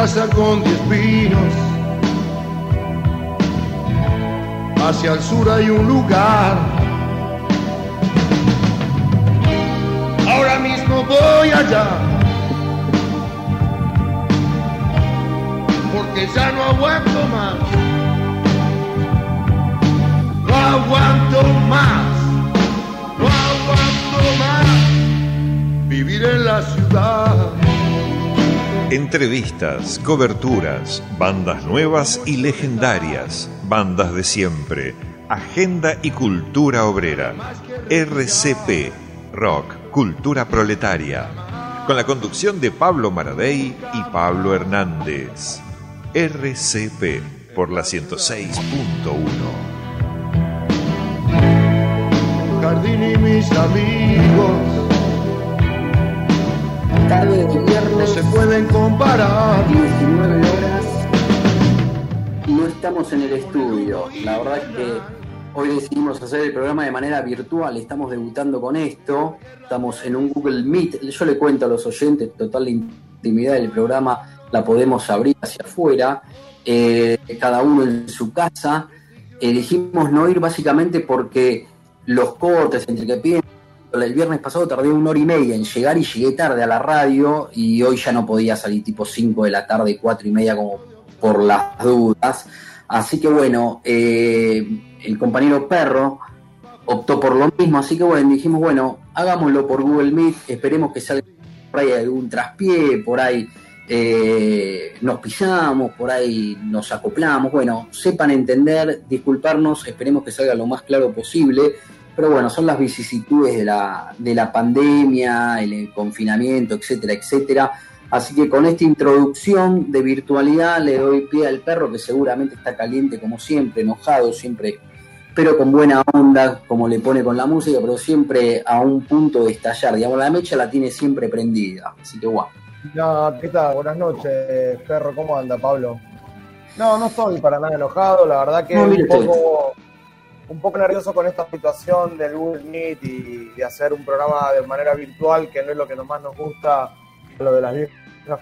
casa con diez pinos. Hacia el sur hay un lugar. Ahora mismo voy allá. Porque ya no aguanto más. No aguanto más. No aguanto más. Vivir en la ciudad. Entrevistas, coberturas, bandas nuevas y legendarias, bandas de siempre, agenda y cultura obrera. RCP, Rock, Cultura Proletaria. Con la conducción de Pablo Maradei y Pablo Hernández. RCP por la 106.1. Jardín y mis amigos tarde de viernes. No se pueden comparar. 19 horas. No estamos en el estudio. La verdad es que hoy decidimos hacer el programa de manera virtual. Estamos debutando con esto. Estamos en un Google Meet. Yo le cuento a los oyentes, total la intimidad del programa la podemos abrir hacia afuera. Eh, cada uno en su casa. Elegimos no ir básicamente porque los cortes entre que piden el viernes pasado tardé una hora y media en llegar y llegué tarde a la radio y hoy ya no podía salir tipo 5 de la tarde, 4 y media como por las dudas. Así que bueno, eh, el compañero Perro optó por lo mismo, así que bueno, dijimos, bueno, hagámoslo por Google Meet, esperemos que salga por ahí algún traspié, por ahí eh, nos pisamos, por ahí nos acoplamos, bueno, sepan entender, disculparnos, esperemos que salga lo más claro posible. Pero bueno, son las vicisitudes de la, de la pandemia, el confinamiento, etcétera, etcétera. Así que con esta introducción de virtualidad le doy pie al perro que seguramente está caliente como siempre, enojado siempre, pero con buena onda, como le pone con la música, pero siempre a un punto de estallar. Digamos, la mecha la tiene siempre prendida. Así que guau. No, ¿qué tal? Buenas noches, perro. ¿Cómo anda, Pablo? No, no estoy para nada enojado. La verdad que un poco un poco nervioso con esta situación del Google Meet y de hacer un programa de manera virtual, que no es lo que más nos gusta, lo de las viejas.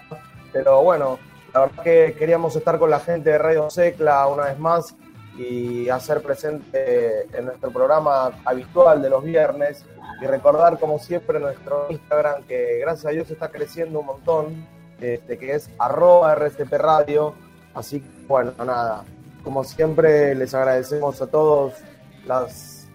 Pero bueno, la verdad que queríamos estar con la gente de Radio Secla una vez más y hacer presente en nuestro programa habitual de los viernes y recordar como siempre nuestro Instagram que gracias a Dios está creciendo un montón, este, que es arroba RCP Radio. Así que bueno, nada, como siempre les agradecemos a todos las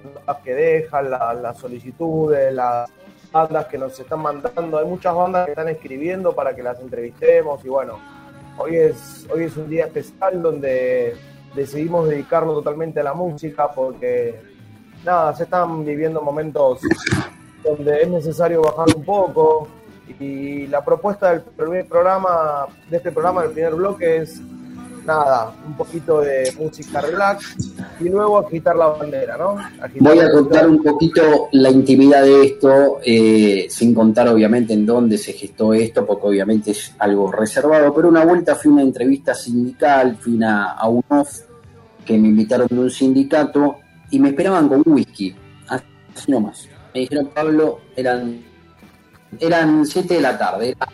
que dejan, las solicitudes, las bandas que nos están mandando. Hay muchas bandas que están escribiendo para que las entrevistemos y bueno, hoy es, hoy es un día especial donde decidimos dedicarlo totalmente a la música porque nada, se están viviendo momentos donde es necesario bajar un poco y la propuesta del primer programa, de este programa, del primer bloque es nada, un poquito de música relax y luego agitar la bandera, ¿no? Voy a contar un poquito la intimidad de esto, eh, sin contar obviamente en dónde se gestó esto, porque obviamente es algo reservado, pero una vuelta fui a una entrevista sindical, fui una, a un off que me invitaron de un sindicato y me esperaban con whisky, así nomás. Me dijeron, Pablo, eran, eran 7 de la tarde, era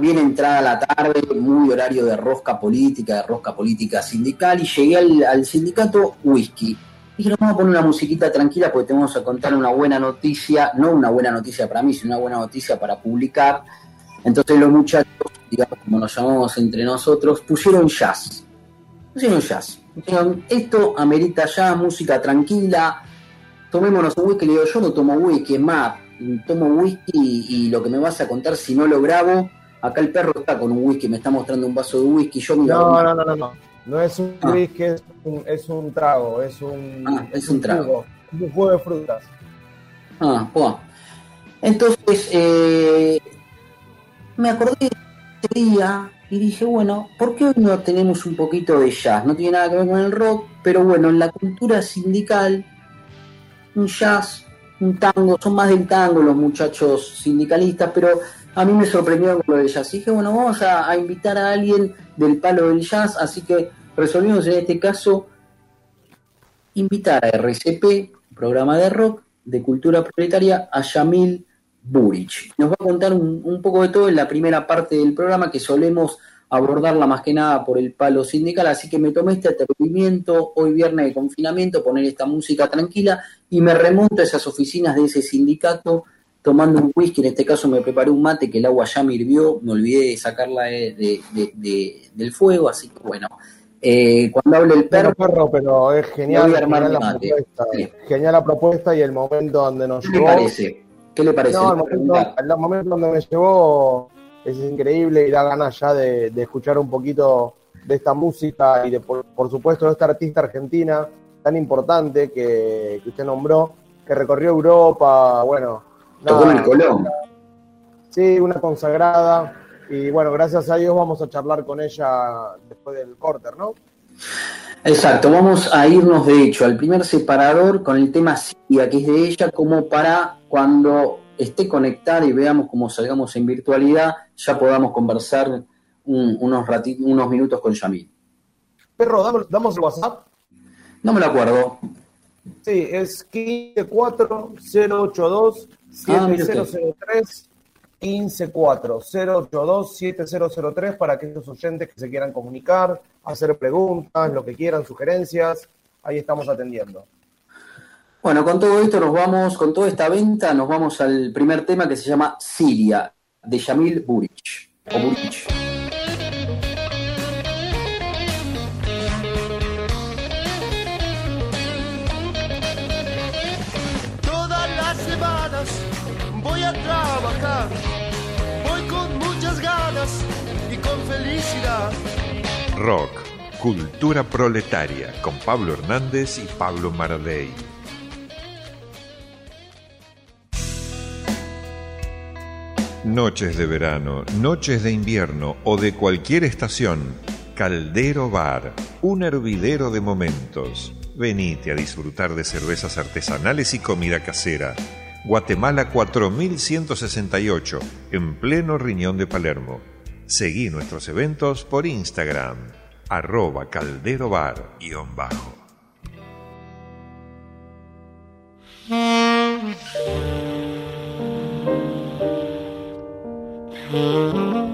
bien entrada la tarde, muy horario de rosca política, de rosca política sindical, y llegué al, sindicato whisky. Dije, vamos a poner una musiquita tranquila porque tenemos a contar una buena noticia, no una buena noticia para mí, sino una buena noticia para publicar. Entonces los muchachos, digamos, como nos llamamos entre nosotros, pusieron jazz. Pusieron jazz. Dijeron, esto amerita ya música tranquila, tomémonos un whisky. Le digo, yo no tomo whisky, es más, tomo whisky y, lo que me vas a contar si no lo grabo, acá el perro está con un whisky, me está mostrando un vaso de whisky, yo No, no, no, no, no, no es un ah. whisky, es un, es un, trago, es un, ah, es un, trago. un jugo de frutas. Ah, bueno. Entonces, eh, me acordé de ese día y dije, bueno, ¿por qué hoy no tenemos un poquito de jazz? No tiene nada que ver con el rock, pero bueno, en la cultura sindical, un jazz un tango, son más del tango los muchachos sindicalistas, pero a mí me sorprendió con lo del jazz. Dije, bueno, vamos a, invitar a alguien del palo del jazz, así que resolvimos en este caso invitar a RCP, programa de rock, de cultura proletaria, a Yamil Burich. Nos va a contar un, poco de todo en la primera parte del programa que solemos abordarla más que nada por el palo sindical, así que me tomé este atrevimiento hoy viernes de confinamiento, poner esta música tranquila y me remonto a esas oficinas de ese sindicato tomando un whisky, en este caso me preparé un mate que el agua ya me hirvió, me olvidé de sacarla del fuego, así que bueno, eh, cuando hable el perro, pero es genial, la propuesta, genial la propuesta y el momento donde nos ¿Qué Le parece? ¿Qué le parece? No, el momento, donde me llevó es increíble y da ganas ya de, escuchar un poquito de esta música y de, por, supuesto, de esta artista argentina tan importante que, usted nombró, que recorrió Europa, bueno. Tocó el Colón. Sí, una consagrada. Y bueno, gracias a Dios vamos a charlar con ella después del corter, ¿no? Exacto, vamos a irnos de hecho al primer separador con el tema Siria, que es de ella, como para cuando esté conectada y veamos cómo salgamos en virtualidad, ya podamos conversar unos, unos minutos con Yamil. Perro, damos, damos el WhatsApp. No me lo acuerdo. Sí, es 154-082-7003. 154-082-7003 para aquellos oyentes que se quieran comunicar, hacer preguntas, lo que quieran, sugerencias. Ahí estamos atendiendo. Bueno, con todo esto nos vamos, con toda esta venta, nos vamos al primer tema que se llama Siria, de Yamil Burich. O Burich. Todas las semanas voy a trabajar y con felicidad. Rock, cultura proletaria, con Pablo Hernández y Pablo Maradei. Noches de verano, noches de invierno o de cualquier estación, Caldero Bar, un hervidero de momentos. Venite a disfrutar de cervezas artesanales y comida casera Guatemala 4168, en pleno riñón de Palermo. Seguí nuestros eventos por Instagram, arroba calderobar-bajo. Mm-hmm.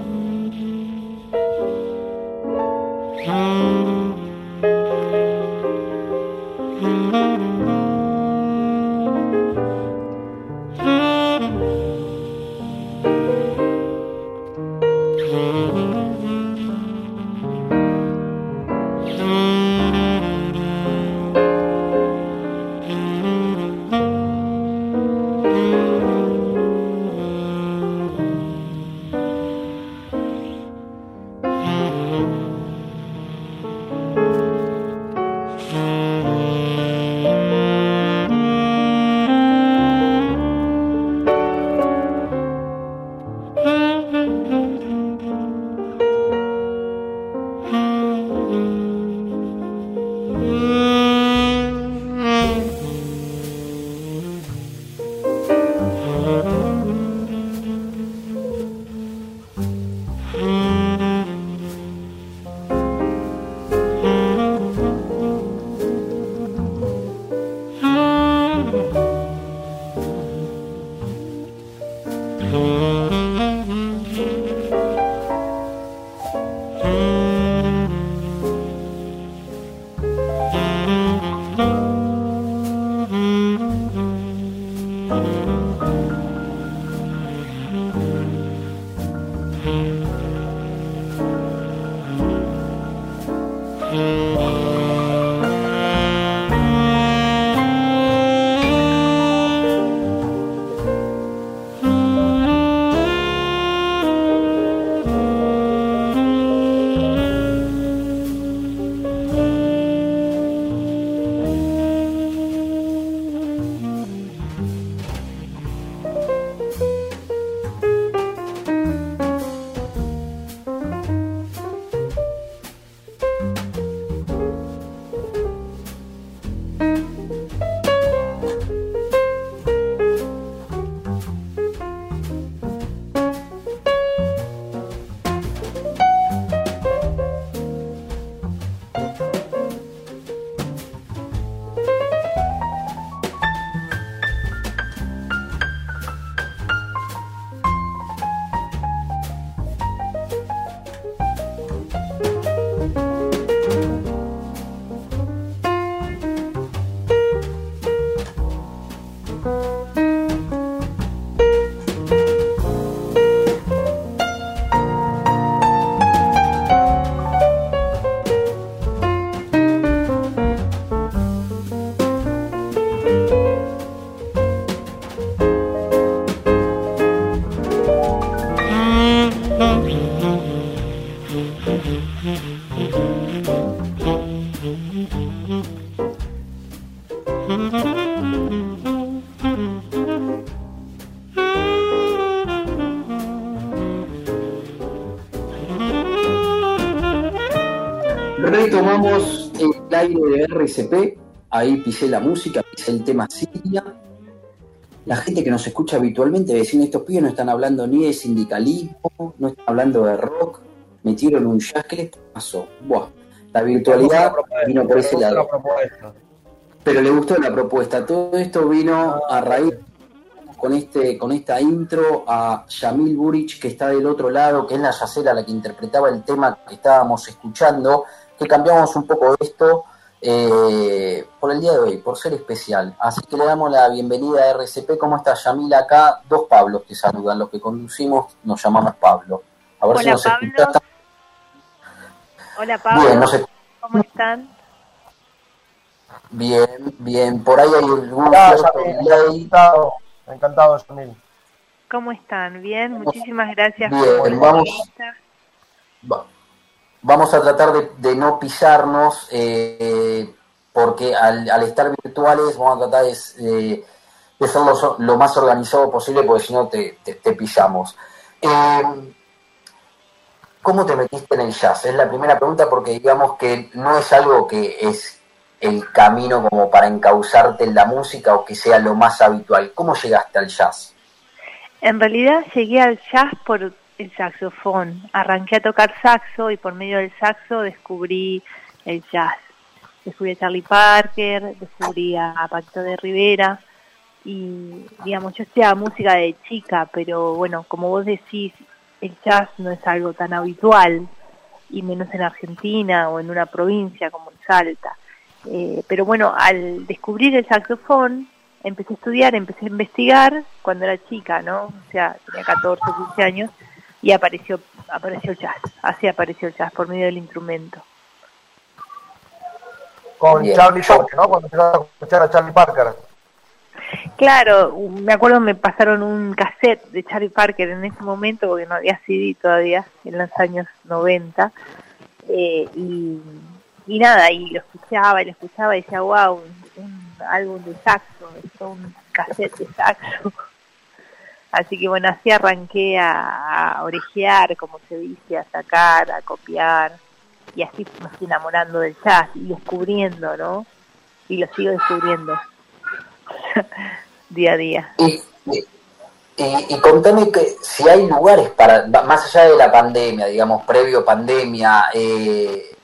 Ahí pisé la música, pisé el tema Siria. La gente que nos escucha habitualmente decir estos pibes no están hablando ni de sindicalismo, no están hablando de rock, metieron un jazz, ¿qué les pasó? Buah, la virtualidad vino por ese lado. Pero le gustó la propuesta. Todo esto vino a raíz con, este, con esta intro a Yamil Burich, que está del otro lado, que es la yacera la que interpretaba el tema que estábamos escuchando, que cambiamos un poco esto eh, por el día de hoy, por ser especial. Así que le damos la bienvenida a RCP. ¿Cómo está Yamil acá? Dos Pablos te saludan, los que conducimos nos llamamos Pablo. A ver Hola, si nos Pablo. Hola Pablo, ¿cómo están? Bien, bien. Por ahí hay algún Encantado, encantado, Yamil. ¿Cómo están? Bien, muchísimas gracias bien, por vamos, vamos a tratar de, no pisarnos, eh, porque al, estar virtuales vamos a tratar de, de ser lo, más organizado posible, porque si no te, te, pisamos. Eh, ¿Cómo te metiste en el jazz? Es la primera pregunta porque digamos que no es algo que es el camino como para encauzarte en la música o que sea lo más habitual. ¿Cómo llegaste al jazz? En realidad llegué al jazz por el saxofón. Arranqué a tocar saxo y por medio del saxo descubrí el jazz. Descubrí a Charlie Parker, descubrí a Pacto de Rivera y digamos, yo estudiaba música de chica, pero bueno, como vos decís, el jazz no es algo tan habitual y menos en Argentina o en una provincia como en Salta. Eh, pero bueno, al descubrir el saxofón, empecé a estudiar, empecé a investigar cuando era chica, ¿no? O sea, tenía 14, 15 años y apareció apareció el jazz, así apareció el jazz por medio del instrumento. Con Charlie Parker, ¿no? Cuando empezaste a escuchar a Charlie Parker. Claro, me acuerdo me pasaron un cassette de Charlie Parker en ese momento, porque no había CD todavía, en los años 90, eh, y y nada, y lo escuchaba y lo escuchaba y decía, wow, un, álbum de saxo, un cassette de saxo. Así que bueno, así arranqué a, a, orejear, como se dice, a sacar, a copiar, y así me estoy enamorando del jazz y descubriendo, ¿no? Y lo sigo descubriendo día a día. Y, y, contame que si hay lugares para, más allá de la pandemia, digamos, previo pandemia, eh,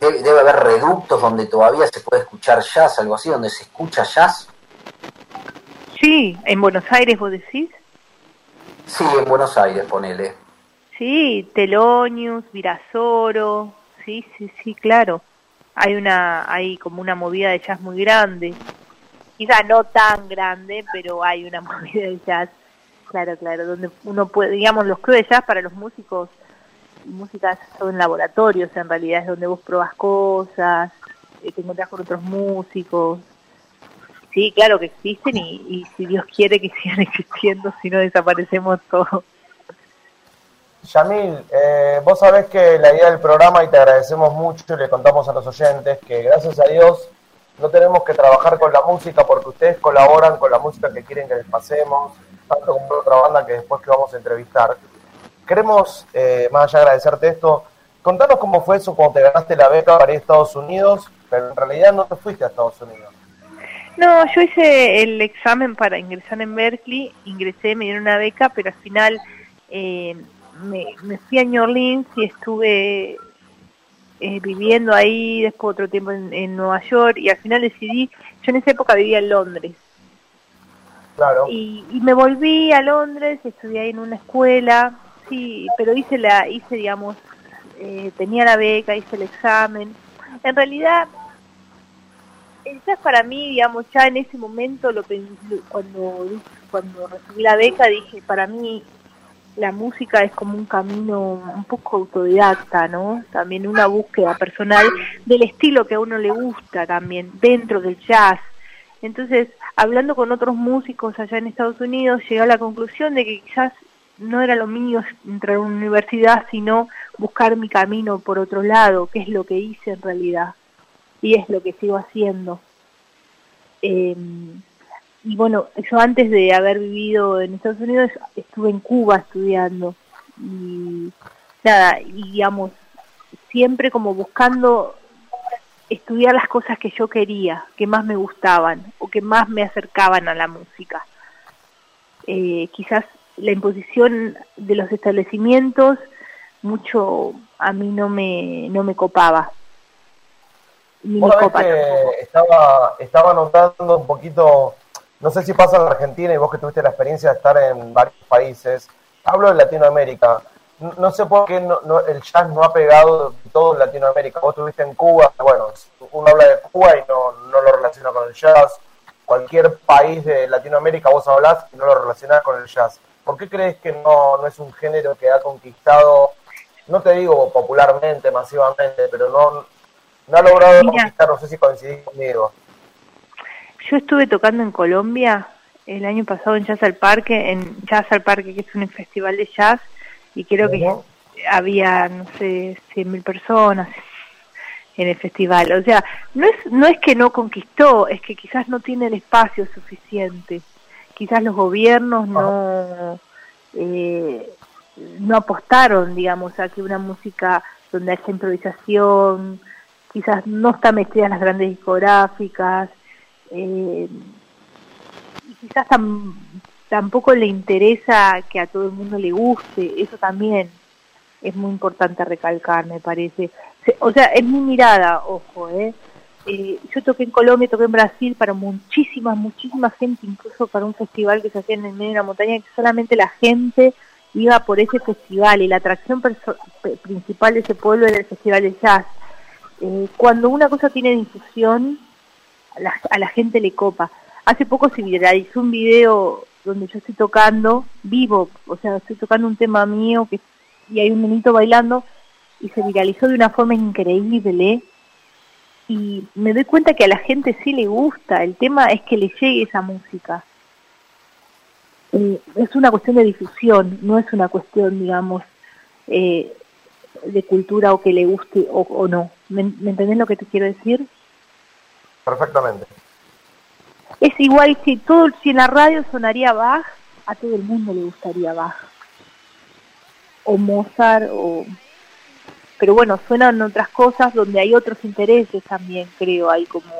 debe, haber reductos donde todavía se puede escuchar jazz, algo así, donde se escucha jazz. Sí, en Buenos Aires vos decís. Sí, en Buenos Aires, ponele. Sí, Telonius, Virasoro, sí, sí, sí, claro. Hay una, hay como una movida de jazz muy grande. Quizá no tan grande, pero hay una movida de jazz, claro, claro, donde uno puede, digamos, los clubes de jazz para los músicos música son laboratorios, en realidad es donde vos probas cosas, eh, te encontrás con otros músicos. Sí, claro que existen y, si Dios quiere que sigan existiendo, si no desaparecemos todos. Yamil, eh, vos sabés que la idea del programa, y te agradecemos mucho, y le contamos a los oyentes que gracias a Dios no tenemos que trabajar con la música porque ustedes colaboran con la música que quieren que les pasemos, tanto como otra banda que después que vamos a entrevistar. Queremos, eh, más allá de agradecerte esto, contanos cómo fue eso cuando te ganaste la beca para ir a Estados Unidos, pero en realidad no te fuiste a Estados Unidos. No, yo hice el examen para ingresar en Berkeley, ingresé, me dieron una beca, pero al final eh, me, fui a New Orleans y estuve eh, viviendo ahí, después otro tiempo en, en, Nueva York, y al final decidí, yo en esa época vivía en Londres. Claro. Y, y me volví a Londres, estudié ahí en una escuela, sí, pero hice la, hice digamos, eh, tenía la beca, hice el examen. En realidad, jazz para mí, digamos, ya en ese momento, lo cuando, cuando recibí la beca, dije, para mí la música es como un camino un poco autodidacta, ¿no? También una búsqueda personal del estilo que a uno le gusta también, dentro del jazz. Entonces, hablando con otros músicos allá en Estados Unidos, llegué a la conclusión de que quizás no era lo mío entrar a una universidad, sino buscar mi camino por otro lado, que es lo que hice en realidad, y es lo que sigo haciendo. Em, y bueno, yo antes de haber vivido en Estados Unidos estuve en Cuba estudiando, y nada, y digamos, siempre como buscando estudiar las cosas que yo quería, que más me gustaban o que más me acercaban a la música. Eh, quizás la imposición de los establecimientos mucho a mí no me, no me copaba. Copa estaba, estaba notando un poquito, no sé si pasa en la Argentina y vos que tuviste la experiencia de estar en varios países, hablo de Latinoamérica, no sé por qué no, el jazz no ha pegado todo en Latinoamérica. Vos estuviste en Cuba, bueno, uno habla de Cuba y no, no lo relaciona con el jazz. Cualquier país de Latinoamérica vos hablás y no lo relacionás con el jazz. ¿Por qué crees que no, no es un género que ha conquistado, no te digo popularmente, masivamente, pero no, no ha logrado conquistar, no sé si coincidís conmigo? Yo estuve tocando en Colombia el año pasado en Jazz al Parque, en Jazz al Parque, que es un festival de jazz, y creo que había, no sé, 100.000 personas en el festival. O sea, no es, no es que no conquistó, es que quizás no tiene el espacio suficiente quizás los gobiernos no, eh, no apostaron, digamos, a que una música donde haya improvisación, quizás no está metida en las grandes discográficas, eh, y quizás tampoco le interesa que a todo el mundo le guste, eso también es muy importante recalcar, me parece. O sea, es mi mirada, ojo, ¿eh? Eh, yo toqué en Colombia, toqué en Brasil para muchísima, muchísima gente, incluso para un festival que se hacía en el medio de la montaña, que solamente la gente iba por ese festival y la atracción principal de ese pueblo era el festival de jazz. Eh, cuando una cosa tiene difusión, a la, gente le copa. Hace poco se viralizó un video donde yo estoy tocando vivo, o sea, estoy tocando un tema mío que, y hay un menito bailando y se viralizó de una forma increíble y me doy cuenta que a la gente sí le gusta, el tema es que le llegue esa música. Eh, es una cuestión de difusión, no es una cuestión, digamos, eh, de cultura o que le guste o, no. ¿Me, entendés lo que te quiero decir? Perfectamente. Es igual si todo, si en la radio sonaría Bach, a todo el mundo le gustaría Bach. O Mozart, o pero bueno, suenan otras cosas donde hay otros intereses también, creo, hay como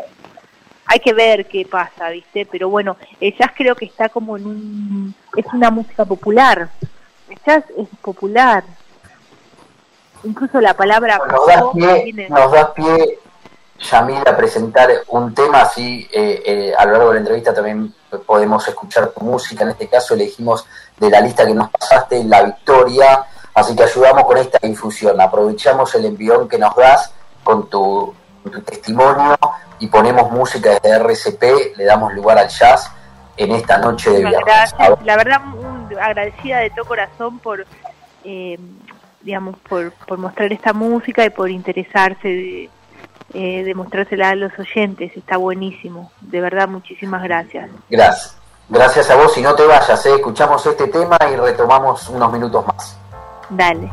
hay que ver qué pasa, ¿viste? Pero bueno, el jazz creo que está como en un es una música popular. El jazz es popular. Incluso la palabra nos da pie, nos da pie Yamil a presentar un tema así eh, eh, a lo largo de la entrevista también podemos escuchar tu música, en este caso elegimos de la lista que nos pasaste La Victoria. Así que ayudamos con esta difusión, aprovechamos el envión que nos das con tu, testimonio y ponemos música desde RCP, le damos lugar al jazz en esta noche de viernes. La verdad, agradecida de todo corazón por, eh, digamos, por, mostrar esta música y por interesarse de, eh, de mostrársela a los oyentes. Está buenísimo. De verdad, muchísimas gracias. Gracias. Gracias a vos y no te vayas. ¿eh? Escuchamos este tema y retomamos unos minutos más. Dale.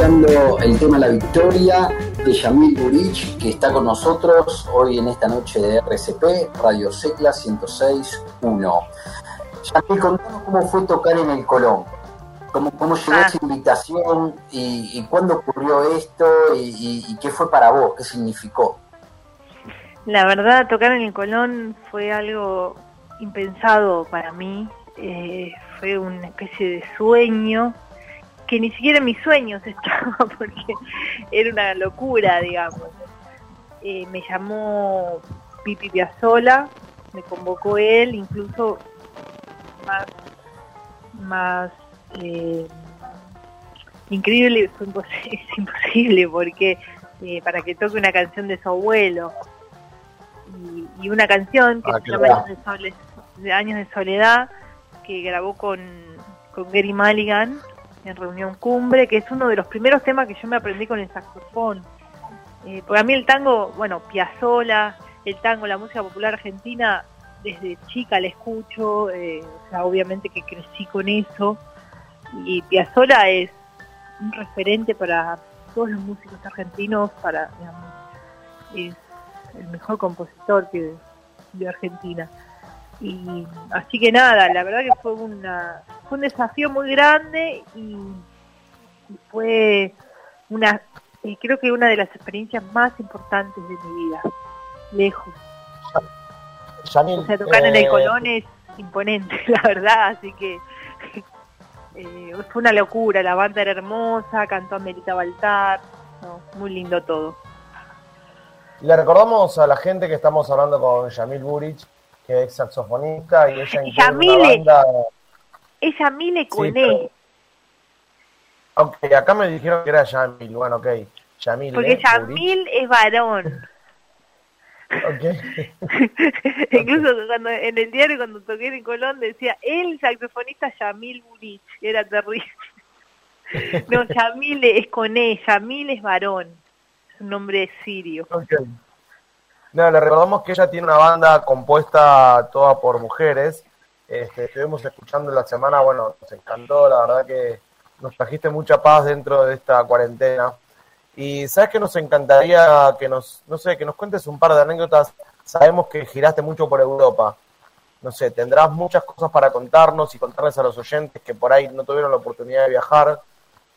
Escuchando el tema La Victoria de Yamil Burich, que está con nosotros hoy en esta noche de RCP, Radio Secla 106.1. Yamil, contanos cómo fue tocar en el Colón. ¿Cómo, cómo llegó ah. esa invitación y, cuándo ocurrió esto y, qué fue para vos? ¿Qué significó? La verdad, tocar en el Colón fue algo impensado para mí. Eh, fue una especie de sueño que ni siquiera en mis sueños estaba porque era una locura, digamos. Eh, me llamó Pipi Piazzola, me convocó él, incluso más, más eh, increíble, fue es imposible porque eh, para que toque una canción de su abuelo y, una canción que ah, se llama Años de, Soledad que grabó con, con Gary Mulligan en Reunión Cumbre, que es uno de los primeros temas que yo me aprendí con el saxofón. Eh, porque a mí el tango, bueno, Piazzola, el tango, la música popular argentina, desde chica la escucho, eh, o sea, obviamente que crecí con eso, y Piazzola es un referente para todos los músicos argentinos, para, digamos, es el mejor compositor que de Argentina. Y así que nada, la verdad que fue una fue un desafío muy grande y, fue una eh, creo que una de las experiencias más importantes de mi vida, lejos. o sea, tocar en el eh, Colón es imponente, la verdad, así que eh, fue una locura, la banda era hermosa, cantó Amelita Baltar, muy lindo todo. Le recordamos a la gente que estamos hablando con Yamil Burich, que es saxofonista y ella una banda... Es Yamile Cuné. Ok, acá me dijeron que era Yamil, bueno, ok. Yamil, Porque Yamil es varón. Okay. Incluso cuando en el diario cuando toqué en Colón decía el saxofonista Yamil Burich, era terrible. no, Yamil es con E, Yamil es varón, es un nombre sirio. Okay. No, le recordamos que ella tiene una banda compuesta toda por mujeres. Este, estuvimos escuchando la semana, bueno, nos encantó, la verdad que nos trajiste mucha paz dentro de esta cuarentena. Y sabes que nos encantaría que nos, no sé, que nos cuentes un par de anécdotas. Sabemos que giraste mucho por Europa. No sé, tendrás muchas cosas para contarnos y contarles a los oyentes que por ahí no tuvieron la oportunidad de viajar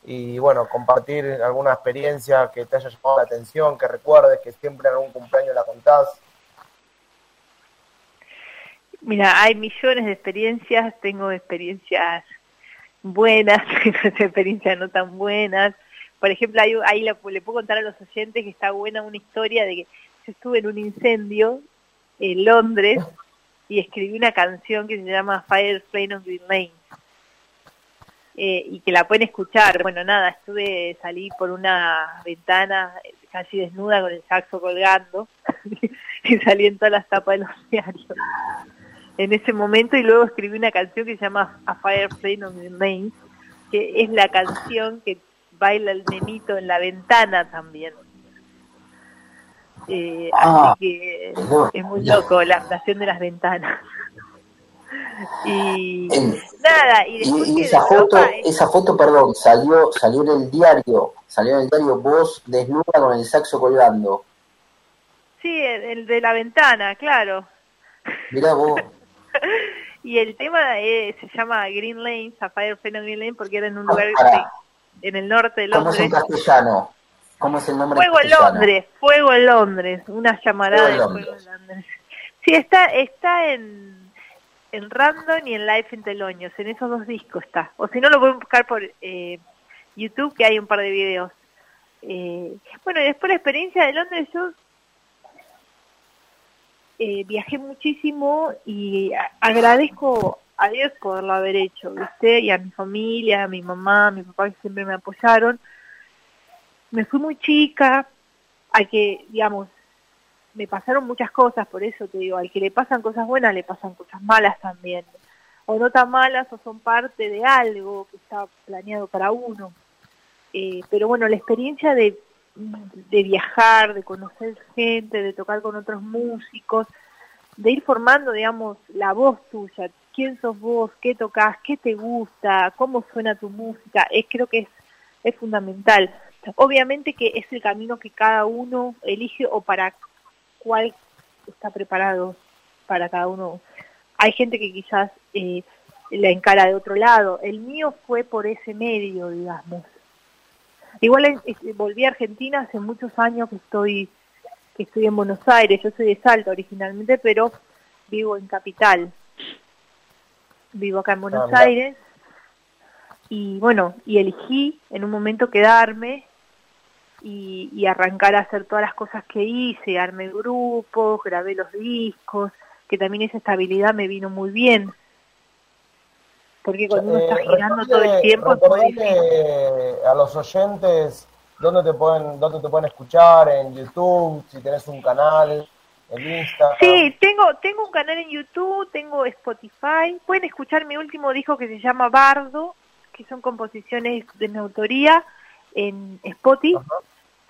y bueno, compartir alguna experiencia que te haya llamado la atención, que recuerdes, que siempre en algún cumpleaños la contás. Mira, hay millones de experiencias, tengo experiencias buenas, experiencias no tan buenas. Por ejemplo, ahí, ahí le, puedo contar a los oyentes que está buena una historia de que yo estuve en un incendio en Londres y escribí una canción que se llama Fire Flame on Green Lane eh, y que la pueden escuchar. Bueno, nada, estuve, salí por una ventana casi desnuda con el saxo colgando y salí en todas las tapas de los diarios en ese momento y luego escribí una canción que se llama A Fire Flame on the Main, que es la canción que baila el nenito en la ventana también. Eh, así ah. que es muy loco la actuación de las ventanas. y nada y, esa foto esa foto perdón salió salió en el diario salió en el diario vos desnuda con el saxo colgando. Sí el, de la ventana claro. Mira vos. Y el tema eh, se llama Green Lane Sapphire Fennel Green Lane porque era en un lugar en el norte de Londres ¿cómo es en castellano? ¿cómo es el nombre Fuego en Londres Fuego en Londres una llamarada de Fuego en Londres. Sí está está en en Random y en Live en Teloños. En esos dos discos está. O si no, lo pueden buscar por eh, YouTube, que hay un par de videos. Eh, bueno, y después la experiencia de Londres, yo eh, viajé muchísimo y agradezco a Dios por lo haber hecho, ¿viste? Y a mi familia, a mi mamá, a mi papá que siempre me apoyaron. Me fui muy chica, a que, digamos, me pasaron muchas cosas, por eso te digo, al que le pasan cosas buenas, le pasan cosas malas también. O no tan malas o son parte de algo que está planeado para uno. Eh, pero bueno, la experiencia de, de viajar, de conocer gente, de tocar con otros músicos, de ir formando, digamos, la voz tuya, quién sos vos, qué tocas, qué te gusta, cómo suena tu música, es creo que es es fundamental. Obviamente que es el camino que cada uno elige o para cuál está preparado para cada uno. Hay gente que quizás eh, la encara de otro lado. El mío fue por ese medio, digamos. Igual volví a Argentina hace muchos años que estoy que estoy en Buenos Aires. Yo soy de Salta originalmente, pero vivo en Capital. Vivo acá en Buenos ah, Aires. Y bueno, y elegí en un momento quedarme y, y, arrancar a hacer todas las cosas que hice, armé grupos, grabé los discos, que también esa estabilidad me vino muy bien. Porque cuando uno está eh, girando todo el tiempo a los oyentes dónde te pueden dónde te pueden escuchar en YouTube, si tenés un canal, en Instagram. Sí, tengo tengo un canal en YouTube, tengo Spotify. Pueden escuchar mi último disco que se llama Bardo, que son composiciones de mi autoría en Spotify.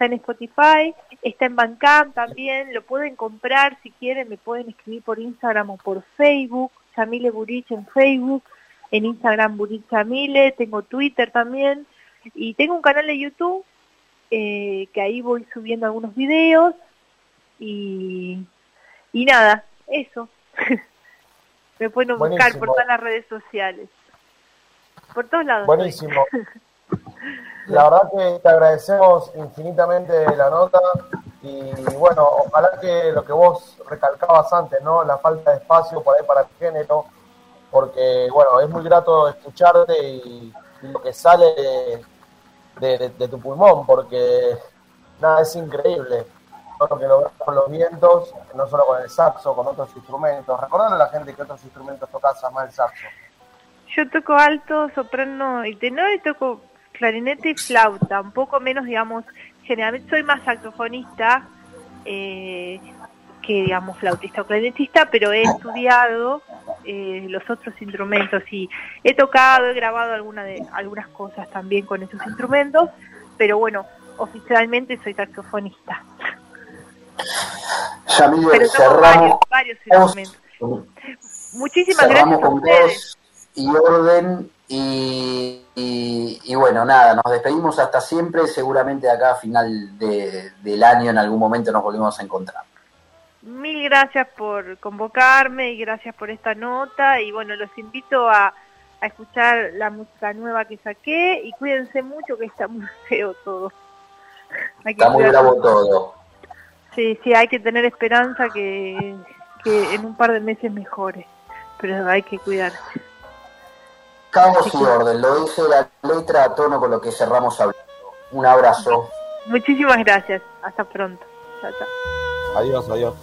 Está en Spotify, está en Bandcamp también, lo pueden comprar si quieren, me pueden escribir por Instagram o por Facebook, Chamile Burich en Facebook, en Instagram Burich Chamile, tengo Twitter también, y tengo un canal de YouTube eh, que ahí voy subiendo algunos videos y, y nada, eso. me pueden buscar por todas las redes sociales. Por todos lados. Buenísimo. La verdad que te agradecemos infinitamente la nota y bueno, ojalá que lo que vos recalcabas antes, ¿no? La falta de espacio por ahí para el género, porque bueno, es muy grato escucharte y, lo que sale de, tu pulmón, porque nada, es increíble lo que logras con los vientos, no solo con el saxo, con otros instrumentos. Recordando a la gente que otros instrumentos tocas más el saxo. Yo toco alto, soprano y tenor y toco clarinete y flauta, un poco menos, digamos, generalmente soy más saxofonista eh, que, digamos, flautista o clarinetista, pero he estudiado eh, los otros instrumentos y he tocado, he grabado alguna de, algunas cosas también con esos instrumentos, pero bueno, oficialmente soy saxofonista. pero varios instrumentos. Muchísimas gracias a ustedes y orden y, y, bueno, nada, nos despedimos hasta siempre, seguramente acá a final de, del año en algún momento nos volvemos a encontrar. Mil gracias por convocarme y gracias por esta nota y bueno, los invito a, a escuchar la música nueva que saqué y cuídense mucho que está muy feo todo. está muy bravo todo. Sí, sí, hay que tener esperanza que, que en un par de meses mejore, pero hay que cuidarse. Caos y orden, lo dice la letra a tono con lo que cerramos hablando. Un abrazo. Muchísimas gracias. Hasta pronto. Chao, chao. Adiós, adiós.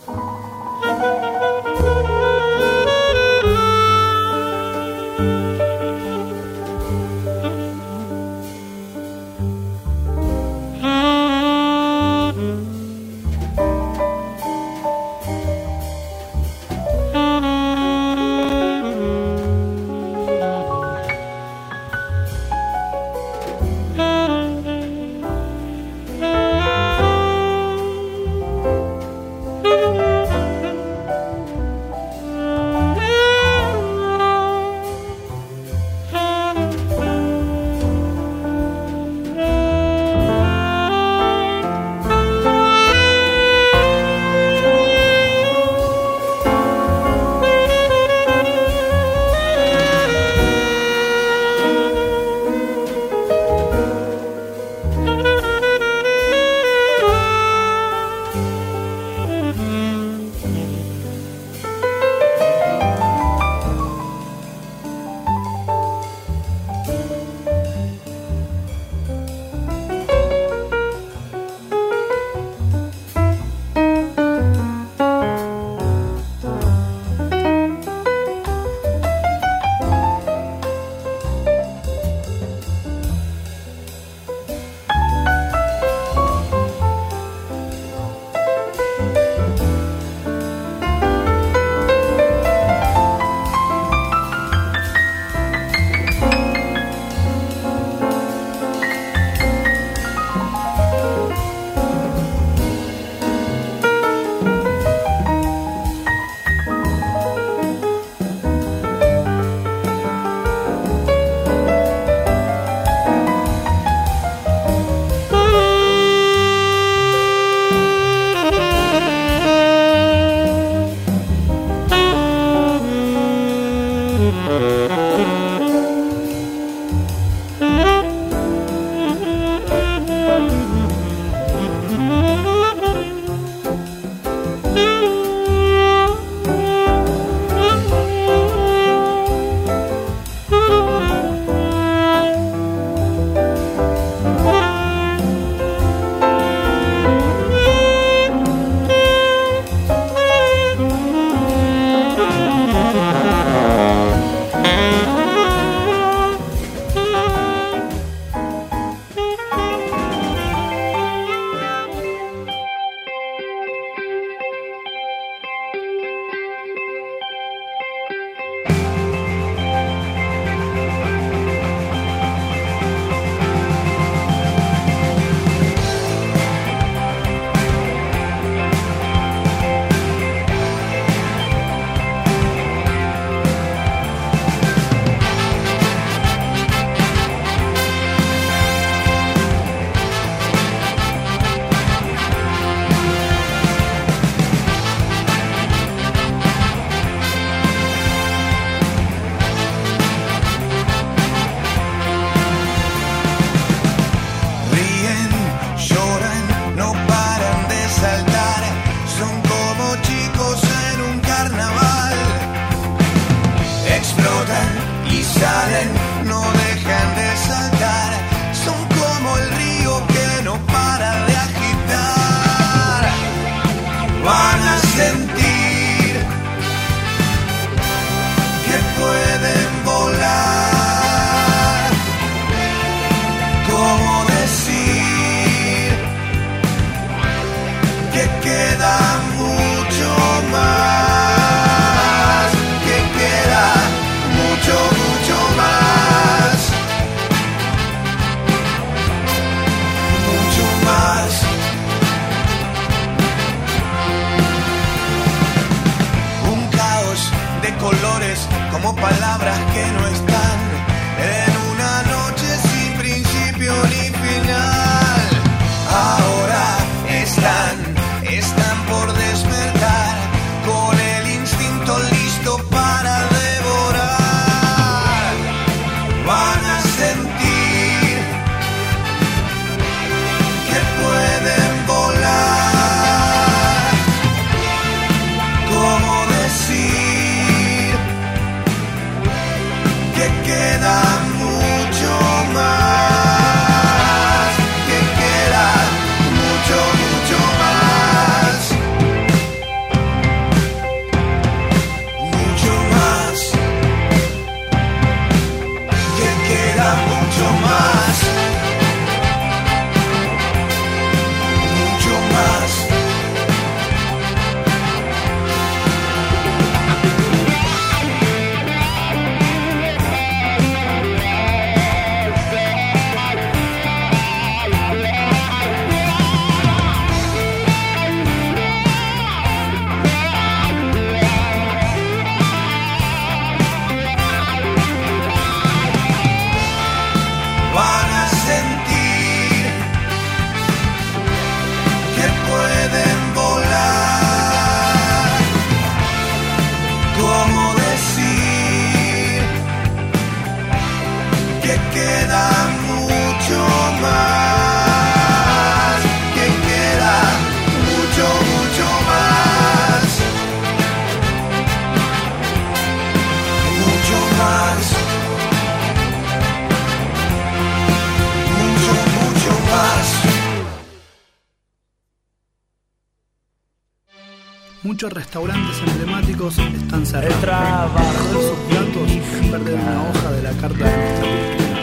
Muchos restaurantes emblemáticos están cerrados. El trabajo sus platos perder una hoja de la carta de nuestra cultura.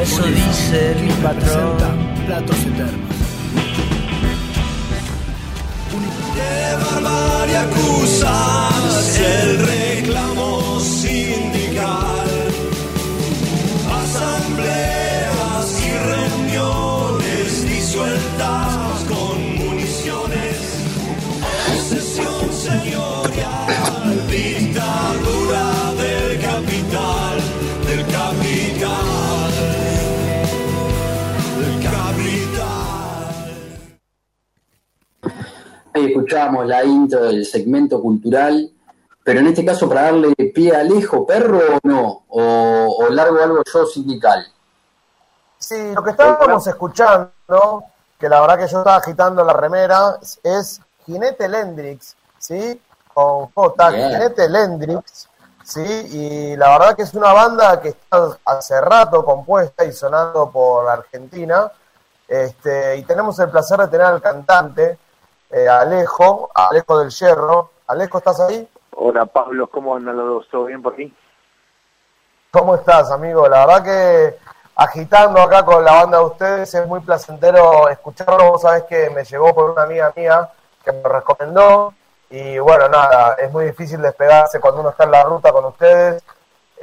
Eso dice el patrón. Platos eternos. De barbarie acusas el reclamo sindical. Asambleas y reuniones disueltas escuchábamos la intro del segmento cultural, pero en este caso para darle pie a Alejo, perro o no, o, o largo algo yo sindical. Sí, lo que estábamos escuchando, que la verdad que yo estaba agitando la remera, es Jinete Lendrix, ¿sí? Con J, Bien. Jinete Lendrix, ¿sí? Y la verdad que es una banda que está hace rato compuesta y sonando por Argentina. Este, y tenemos el placer de tener al cantante, eh, Alejo, Alejo del Hierro. Alejo, ¿estás ahí? Hola Pablo, ¿cómo andan los dos? ¿Todo bien por aquí? ¿Cómo estás, amigo? La verdad que agitando acá con la banda de ustedes es muy placentero escucharlo. Vos sabés que me llegó por una amiga mía que me recomendó. Y bueno, nada, es muy difícil despegarse cuando uno está en la ruta con ustedes.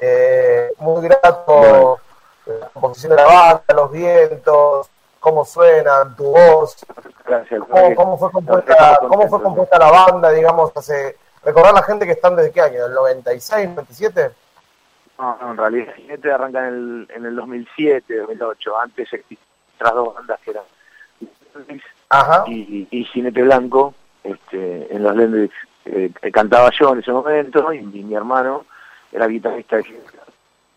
Eh, muy grato la composición de la banda, los vientos, cómo suenan, tu voz. Gracias. ¿Cómo, cómo fue compuesta, cómo fue compuesta la banda, digamos, hace... Recordar a la gente que están desde qué año, ¿el 96, 97? No, no, en realidad Jinete arranca en el, en el 2007, 2008. Antes existían otras dos bandas que eran Ajá. y, y Jinete Blanco. Este, en los Lendrix eh, cantaba yo en ese momento y, mi- mi hermano era guitarrista de Jinete.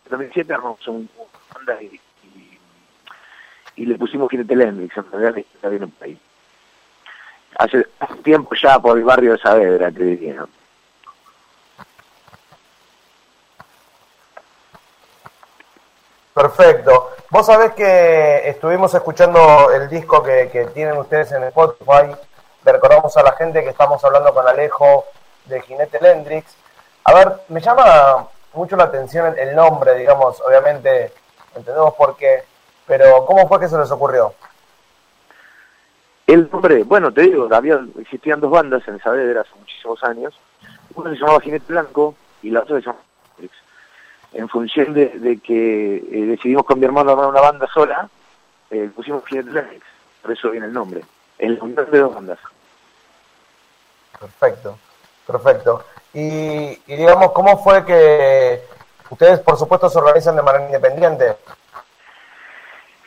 En 2007 armamos un, una banda y, y le pusimos Jinete Lendrix. En realidad la historia viene por ahí. Hace, hace tiempo ya por el barrio de Saavedra, te diría. Perfecto. Vos sabés que estuvimos escuchando el disco que, que tienen ustedes en Spotify. Le recordamos a la gente que estamos hablando con Alejo de Jinete Lendrix. A ver, me llama mucho la atención el, el nombre, digamos, obviamente entendemos por qué, pero ¿cómo fue que se les ocurrió? El nombre, bueno, te digo, había, existían dos bandas en Saavedra hace muchísimos años. Una se llamaba Jinete Blanco y la otra se llamaba Matrix. En función de, de que eh, decidimos con mi hermano armar una banda sola, eh, pusimos Jinete Blanco. Por eso viene el nombre. El nombre de dos bandas. Perfecto, perfecto. Y, y digamos, ¿cómo fue que ustedes, por supuesto, se organizan de manera independiente?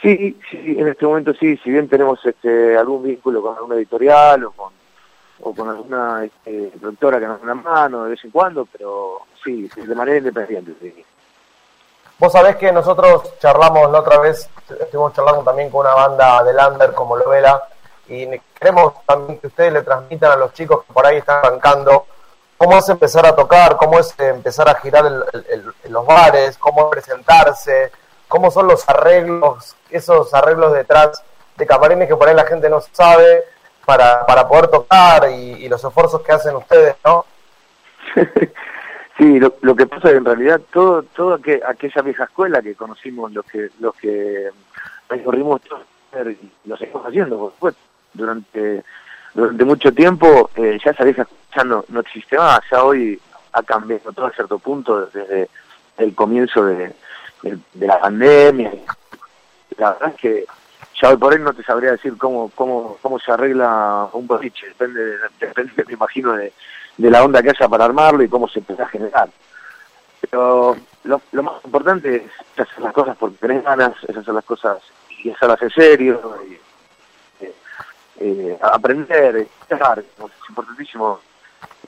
Sí, sí, en este momento sí, si bien tenemos este, algún vínculo con alguna editorial o con, alguna este, productora que nos da una mano de vez en cuando, pero sí, de manera independiente. Sí. Vos sabés que nosotros charlamos la otra vez, estuvimos charlando también con una banda de Lander como Lovela, y queremos también que ustedes le transmitan a los chicos que por ahí están arrancando cómo es empezar a tocar, cómo es empezar a girar el, los bares, cómo es presentarse, cómo son los arreglos, esos arreglos detrás de camarines que por ahí la gente no sabe para, para poder tocar y, los esfuerzos que hacen ustedes, ¿no? Sí, lo, que pasa es que en realidad todo, todo aqu aquella vieja escuela que conocimos, los que, los que recorrimos lo seguimos haciendo, por supuesto, durante, durante mucho tiempo, eh, ya esa vieja ya no, no existe más, ya hoy ha cambiado todo a cierto punto desde el comienzo de, de, de la pandemia. La verdad es que ya hoy por hoy no te sabría decir cómo, cómo, cómo se arregla un boliche, depende, depende me imagino, de, de la onda que haya para armarlo y cómo se empieza a generar. Pero lo, más importante es hacer las cosas porque tenés ganas, es hacer las cosas y hacerlas en serio, y, eh, eh, aprender, estudiar, es importantísimo,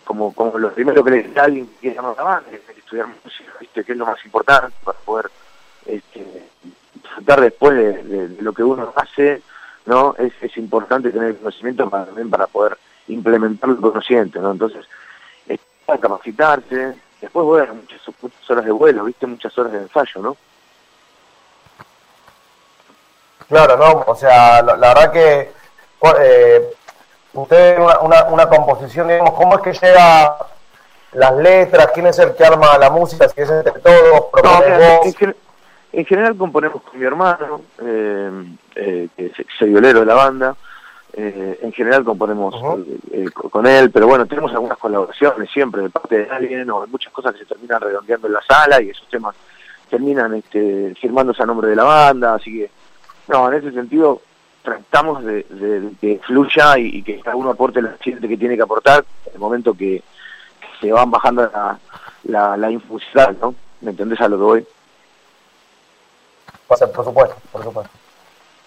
como, como lo primero que le dice a alguien que quiere llamar la banda, es estudiar música, ¿viste? que es lo más importante para poder este, después de, de, de, lo que uno hace, ¿no? Es, es importante tener conocimiento para, también para poder implementar el conocimiento, ¿no? Entonces, es capacitarse, después bueno, muchas, muchas horas de vuelo, viste, muchas horas de ensayo, ¿no? Claro, no, o sea, la, la verdad que eh, usted una, una, composición, digamos, ¿cómo es que llega las letras? ¿Quién es el que arma la música? Si es entre todos, en, general componemos con mi hermano, eh, eh, que es, soy violero de la banda, eh, en general componemos con él, pero bueno, tenemos algunas colaboraciones siempre de parte de alguien o muchas cosas que se terminan redondeando en la sala y esos temas terminan este, firmándose a nombre de la banda, así que, no, en ese sentido tratamos de, que fluya y, que cada uno aporte la siguiente que tiene que aportar en el momento que, se van bajando la, la, la infusión, ¿no? ¿Me entendés a lo que voy? Por supuesto, por supuesto.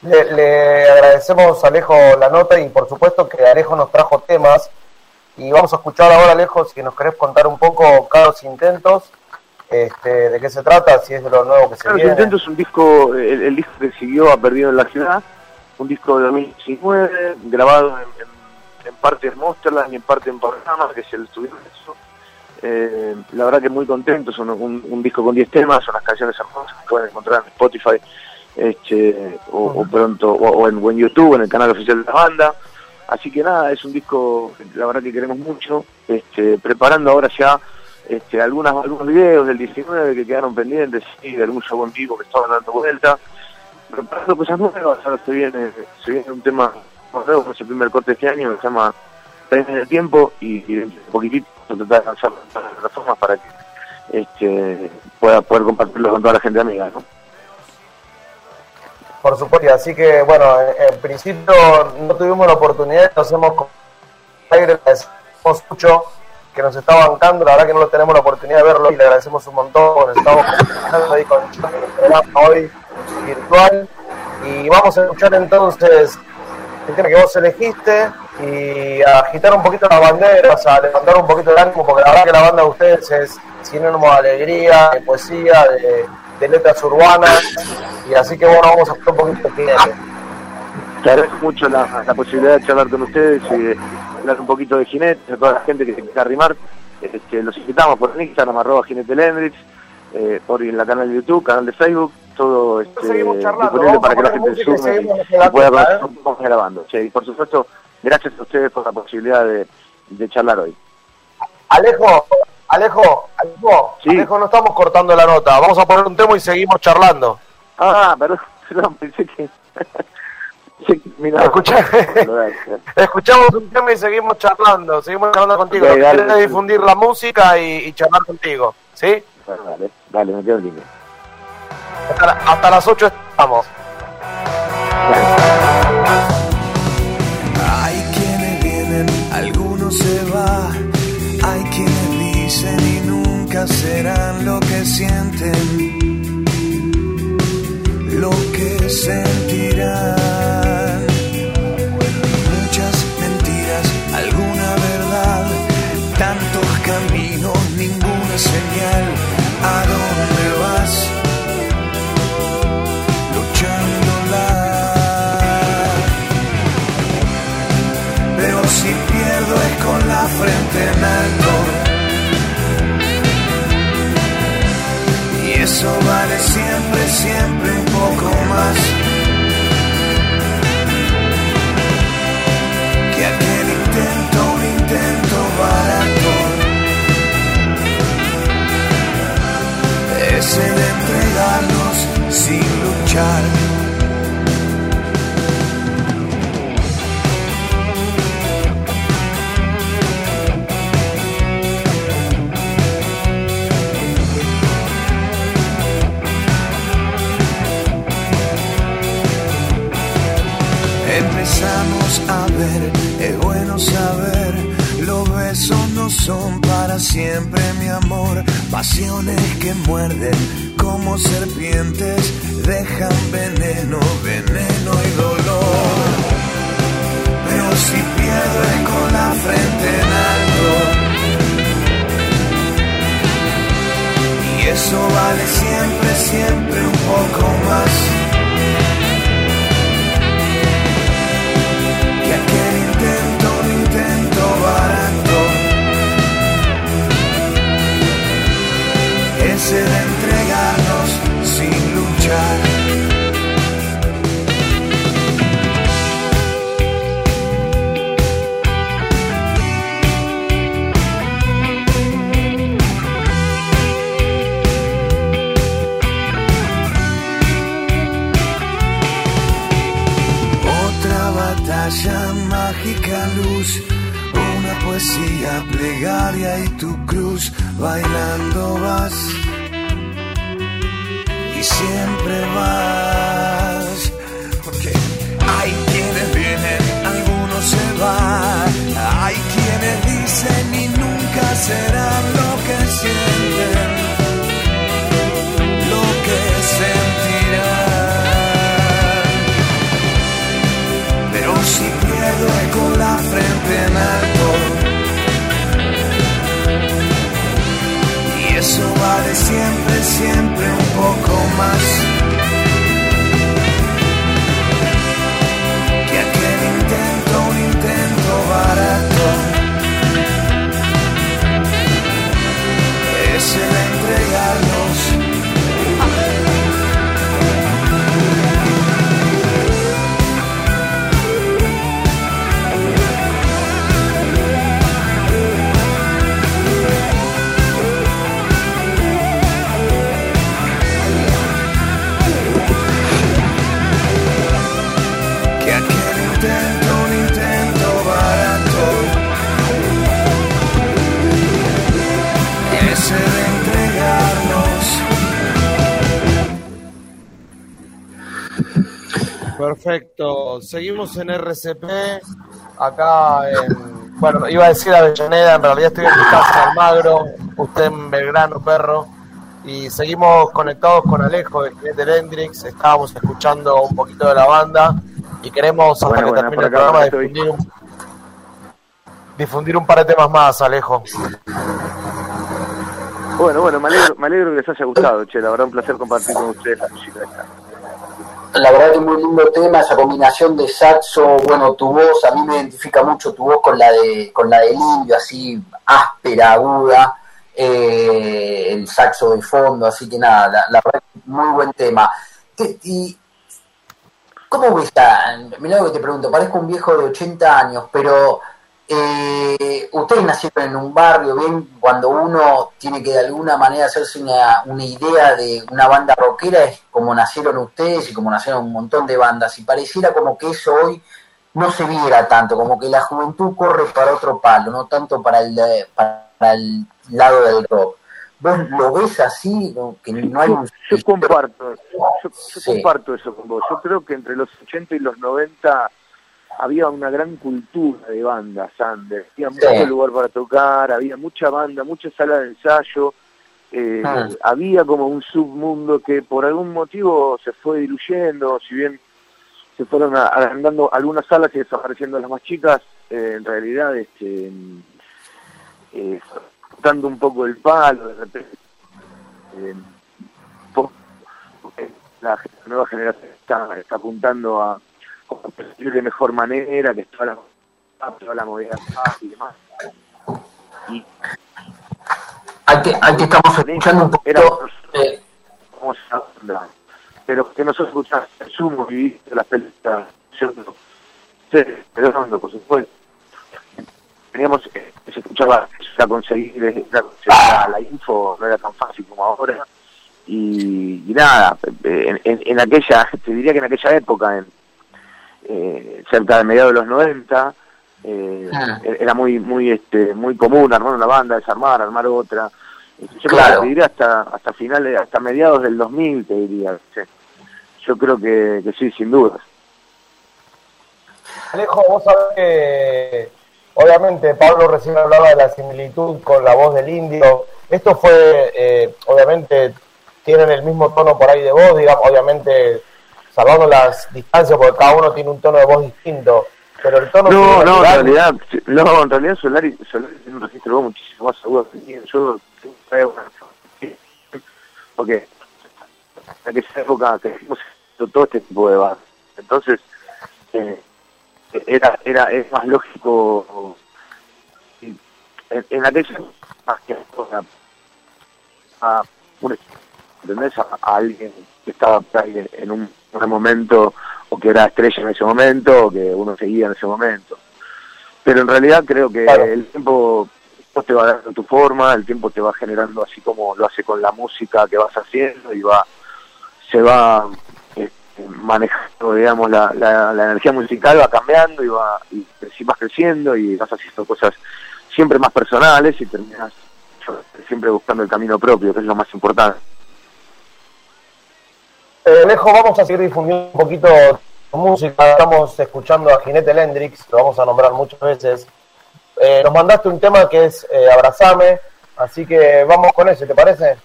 Le, le, agradecemos a Alejo la nota y por supuesto que Alejo nos trajo temas. Y vamos a escuchar ahora Alejo si nos querés contar un poco cada los intentos este, de qué se trata, si es de lo nuevo que se claro, Intento es un disco, el, disco que siguió a Perdido en la Ciudad, un disco de 2019, grabado en, en, parte en Monsterland y en parte en Panorama, que es el estudio eh, la verdad que muy contento, son un, disco con 10 temas, son las canciones hermosas que pueden encontrar en Spotify este, o, pronto, o, en, en, YouTube, en el canal oficial de la banda. Así que nada, es un disco, la verdad que queremos mucho, este, preparando ahora ya este, algunas, algunos videos del 19 que quedaron pendientes, y de algún show en vivo que estaban dando vuelta, preparando cosas nuevas, ahora se viene, se viene un tema nuevo, es el primer corte de este año, que se llama Trenes del Tiempo, y, un poquitito las plataformas para que este, pueda poder compartirlo con toda la gente amiga, ¿no? Por supuesto, así que bueno, en, principio no tuvimos la oportunidad, nos hemos agradecemos mucho que nos está bancando, la verdad que no lo tenemos la oportunidad de verlo y le agradecemos un montón, estamos ahí con el hoy virtual y vamos a escuchar entonces el tema que vos elegiste y a agitar un poquito las banderas, a levantar un poquito el ánimo, porque la verdad que la banda de ustedes es sinónimo de alegría, de poesía, de, letras urbanas, y así que bueno, vamos a hacer un poquito de Te agradezco mucho la, la, posibilidad de charlar con ustedes y de hablar un poquito de jinete, a toda la gente que se quiera arrimar. Este, los invitamos por Instagram, arroba Jinete Lendrix, eh, por en la canal de YouTube, canal de Facebook, todo este, disponible para que la gente sume y, pueda ver un poco grabando. y por supuesto, gracias a ustedes por la posibilidad de, de charlar hoy. Alejo, Alejo, Alejo, Alejo, no estamos cortando la nota. Vamos a poner un tema y seguimos charlando. Ah, perdón, perdón pensé que... escuchamos un tema y seguimos charlando, seguimos charlando contigo. Okay, difundir la música y, charlar contigo, ¿sí? dale, dale, me quedo en Hasta, hasta las 8 estamos. Serán lo que sienten, lo que sentirán. señal a dónde vas, luchándola. Pero si pierdo es con la frente en alto. Eso vale siempre, siempre un poco más. Que aquel intento, un intento barato. ese de entregarnos sin luchar. A ver, es bueno saber los besos no son para siempre, mi amor. Pasiones que muerden como serpientes, dejan veneno, veneno y dolor. Pero si pierdes con la frente en alto, y eso vale siempre, siempre un poco más. Ese de en RCP, acá en, bueno, iba a decir Avellaneda, en realidad estoy en mi casa Almagro, usted en Belgrano, perro, y seguimos conectados con Alejo de Jinete Hendrix, estábamos escuchando un poquito de la banda y queremos hasta Bueno, que termine el programa difundir un, difundir un par de temas más, Alejo. Bueno, bueno, me alegro, me alegro que les haya gustado, che, la verdad un placer compartir con ustedes la música esta. La verdad que muy lindo tema, esa combinación de saxo, bueno, tu voz, a mí me identifica mucho tu voz con la de con la del indio, así áspera, aguda, eh, el saxo de fondo, así que nada, la, verdad muy buen tema. Te- y, ¿Cómo ves mirá lo que te pregunto, parezco un viejo de 80 años, pero eh, ustedes nacieron en un barrio, bien, cuando uno tiene que de alguna manera hacerse una, una idea de una banda rockera, es como nacieron ustedes y como nacieron un montón de bandas, y pareciera como que eso hoy no se viera tanto, como que la juventud corre para otro palo, no tanto para el, para el lado del rock. ¿Vos lo ves así? ¿No? Que no hay un... Yo comparto, yo, yo Sí. comparto eso con vos. Yo creo que entre los 80 y los 90 había una gran cultura de bandas, Sander. Había Sí. mucho lugar para tocar, había mucha banda, mucha sala de ensayo. eh, Ah. Había como un submundo que por algún motivo se fue diluyendo, si bien se fueron agrandando algunas salas y desapareciendo las más chicas, eh, en realidad este, eh, dando un poco el palo, de repente eh, la nueva generación está, está apuntando a de mejor manera, que está la, toda la movida y demás. Y Hay que, hay que estamos escuchando un era eh, pero que nosotros escuchamos el sumo y viste las películas, ¿cierto? Sí, redondo, por supuesto. Teníamos, eh, se escuchaba, conseguir, la, la info, no era tan fácil como ahora. Y, y nada, en, en, en aquella, te diría que en aquella época, en, eh, cerca de mediados de los 90, eh, Ah. era muy muy este muy común armar una banda, desarmar, armar otra. Yo creo Claro. que te diría hasta hasta finales, hasta mediados del 2000, te diría. sí. Yo creo que, que sí, sin dudas. Alejo, vos sabés que obviamente Pablo recién hablaba de la similitud con la voz del indio. Esto fue, eh, obviamente, tienen el mismo tono por ahí de voz, digamos, obviamente, salvando las distancias, porque cada uno tiene un tono de voz distinto. Pero el tono No, no, en realidad, no, en realidad Solari, Solari tiene un registro de voz muchísimo más agudo que. Yo una- porque en aquella época que hicimos todo este tipo de bandas. Entonces, eh, era, era, es más lógico en, en aquella más que a, a un ¿entendés? A, a alguien que estaba en un, un momento o que era estrella en ese momento o que uno seguía en ese momento. Pero en realidad creo que Claro. el tiempo te va dando tu forma, el tiempo te va generando así como lo hace con la música que vas haciendo y va se va eh, manejando, digamos, la, la, energía musical va cambiando y, va, y vas creciendo y vas haciendo cosas siempre más personales y terminas siempre buscando el camino propio, que es lo más importante. Eh, Alejo, vamos a seguir difundiendo un poquito música. Estamos escuchando a Jinete Lendrix, lo vamos a nombrar muchas veces. Eh, nos mandaste un tema que es eh, Abrazame, así que vamos con ese, ¿te parece?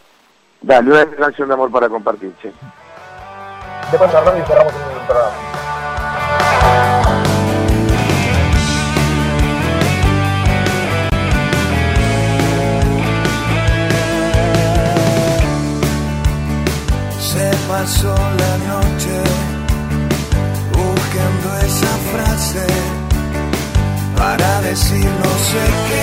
Dale, una canción de amor para compartir, sí. Después charlamos y cerramos el programa. Se pasó la noche buscando esa frase para decir no sé qué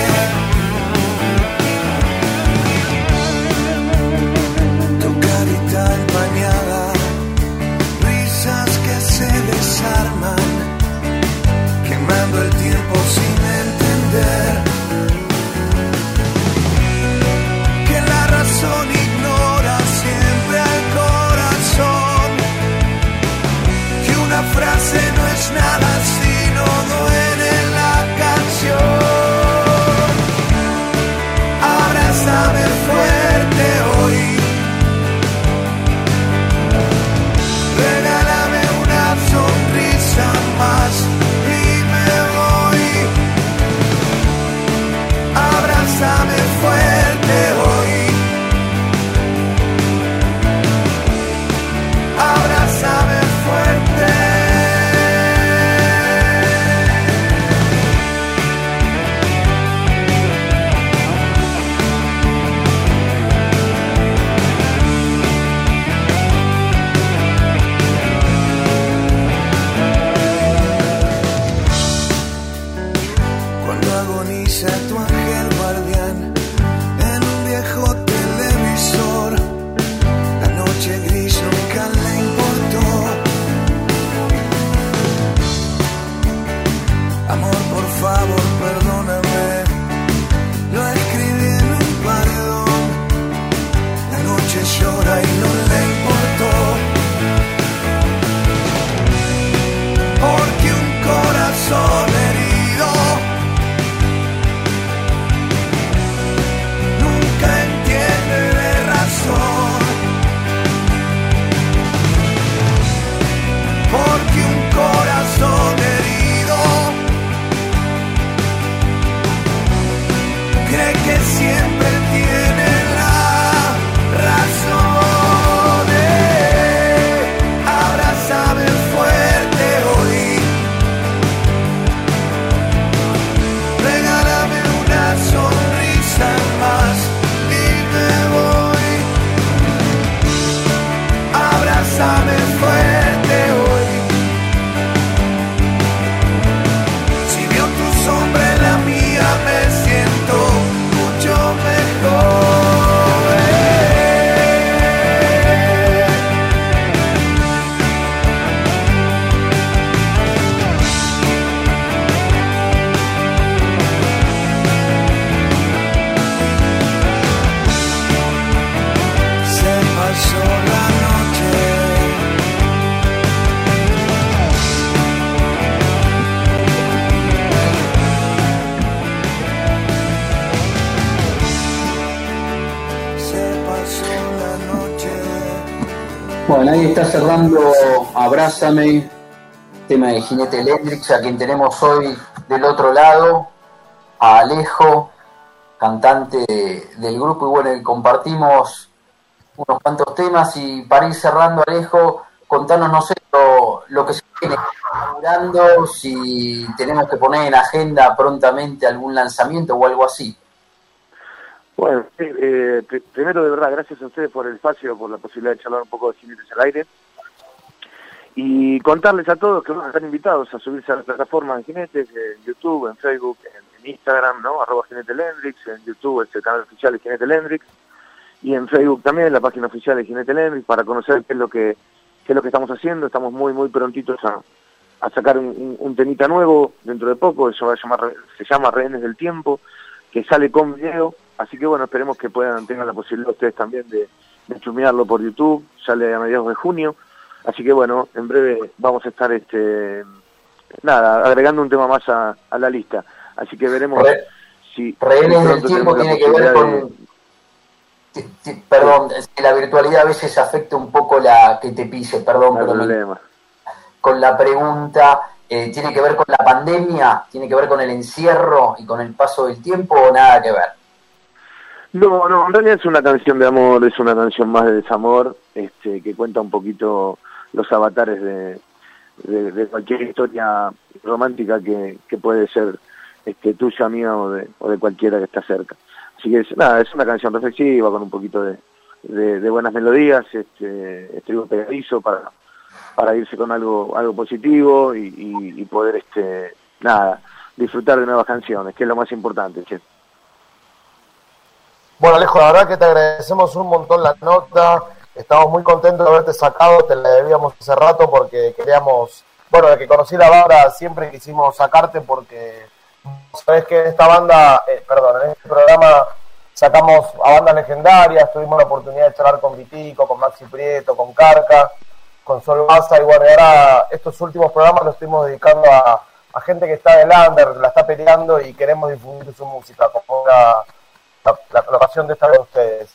cerrando Abrázame, tema de Jinete Electric, a quien tenemos hoy del otro lado, a Alejo, cantante del grupo, y bueno, compartimos unos cuantos temas y para ir cerrando, Alejo, contanos, no sé, lo, que se viene si tenemos que poner en agenda prontamente algún lanzamiento o algo así. Bueno, eh, primero de verdad, gracias a ustedes por el espacio, por la posibilidad de charlar un poco de Jinetes al aire. Y contarles a todos que van a estar invitados a subirse a la plataforma de Jinetes, en YouTube, en Facebook, en, Instagram, ¿no? Arroba Jinete Lendrix, en YouTube es el canal oficial de Jinete Lendrix, y en Facebook también, la página oficial de Jinete Lendrix, para conocer qué es lo que, qué es lo que estamos haciendo. Estamos muy, muy prontitos a, a sacar un, un, temita nuevo dentro de poco, eso va a llamar, se llama Rehenes del Tiempo, que sale con video Así que bueno, esperemos que puedan tengan la posibilidad ustedes también de, de por YouTube, sale a mediados de junio. Así que bueno, en breve vamos a estar, este nada, agregando un tema más a, la lista. Así que veremos si... Rehenes del tiempo tiene que ver con... Perdón, la virtualidad a veces afecta un poco la que te pise, perdón, no problema. con la pregunta, eh, ¿tiene que ver con la pandemia? ¿Tiene que ver con el encierro y con el paso del tiempo o nada que ver? No, no, en realidad es una canción de amor, es una canción más de desamor, este, que cuenta un poquito los avatares de, de, cualquier historia romántica que, que puede ser este, tuya, mía o de, o de cualquiera que está cerca. Así que es, nada, es una canción reflexiva con un poquito de, de, buenas melodías, este, estribo pegadizo para, para irse con algo, algo positivo y, y, poder, este, nada, disfrutar de nuevas canciones, que es lo más importante. Bueno, Alejo, la verdad que te agradecemos un montón la nota. Estamos muy contentos de haberte sacado, te la debíamos hace rato porque queríamos, bueno, de que conocí la banda siempre quisimos sacarte porque sabes que en esta banda, eh, perdón, en este programa sacamos a bandas legendarias, tuvimos la oportunidad de charlar con Vitico, con Maxi Prieto, con Carca, con Sol Baza, y bueno, ahora estos últimos programas los estuvimos dedicando a, gente que está del under, la está peleando y queremos difundir su música, como la, ocasión de estar con ustedes.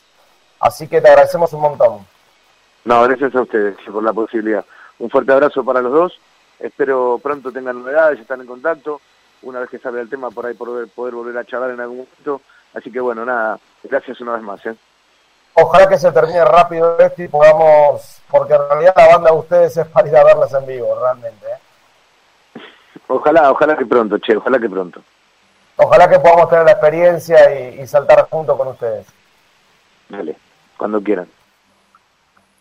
Así que te agradecemos un montón. No, gracias a ustedes por la posibilidad. Un fuerte abrazo para los dos. Espero pronto tengan novedades, están en contacto. Una vez que salga el tema, por ahí poder, poder volver a charlar en algún momento. Así que bueno, nada, gracias una vez más. ¿eh? Ojalá que se termine rápido esto y podamos, porque en realidad la banda de ustedes es para ir a verlas en vivo, realmente. ¿eh? Ojalá, ojalá que pronto, che, ojalá que pronto. Ojalá que podamos tener la experiencia y, y saltar junto con ustedes. Dale, cuando quieran.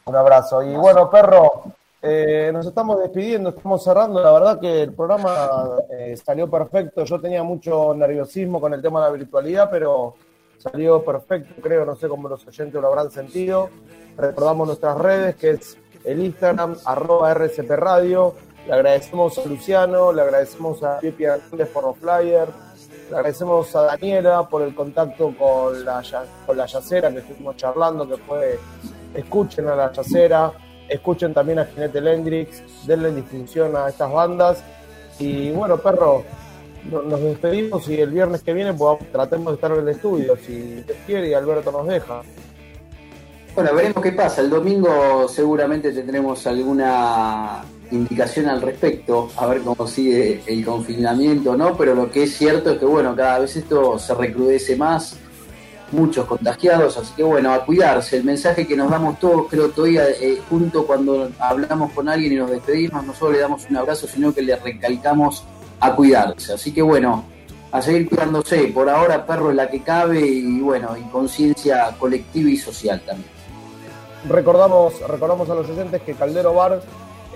Un abrazo. Y bueno, perro, eh, nos estamos despidiendo, estamos cerrando. La verdad que el programa eh, salió perfecto. Yo tenía mucho nerviosismo con el tema de la virtualidad, pero salió perfecto, creo. No sé cómo los oyentes lo habrán sentido. Recordamos nuestras redes, que es el Instagram, arroba RCP Radio. Le agradecemos a Luciano, le agradecemos a Pipi Hernández por los flyers, agradecemos a Daniela por el contacto con la, con la yacera que estuvimos charlando, que fue escuchen a la yacera, escuchen también a Jinete Lendrix, denle difusión a estas bandas. Y bueno, perro, nos despedimos y el viernes que viene pues, tratemos de estar en el estudio, si te quiere y Alberto nos deja. Bueno, veremos qué pasa. El domingo seguramente tendremos alguna indicación al respecto, a ver cómo sigue el confinamiento, ¿no? Pero lo que es cierto es que, bueno, cada vez esto se recrudece más muchos contagiados, así que bueno, a cuidarse. El mensaje que nos damos todos, creo, todavía eh, junto cuando hablamos con alguien y nos despedimos, no solo le damos un abrazo, sino que le recalcamos a cuidarse. Así que bueno, a seguir cuidándose. Por ahora, perro es la que cabe y bueno, y conciencia colectiva y social también. Recordamos, recordamos a los oyentes que Caldero Bar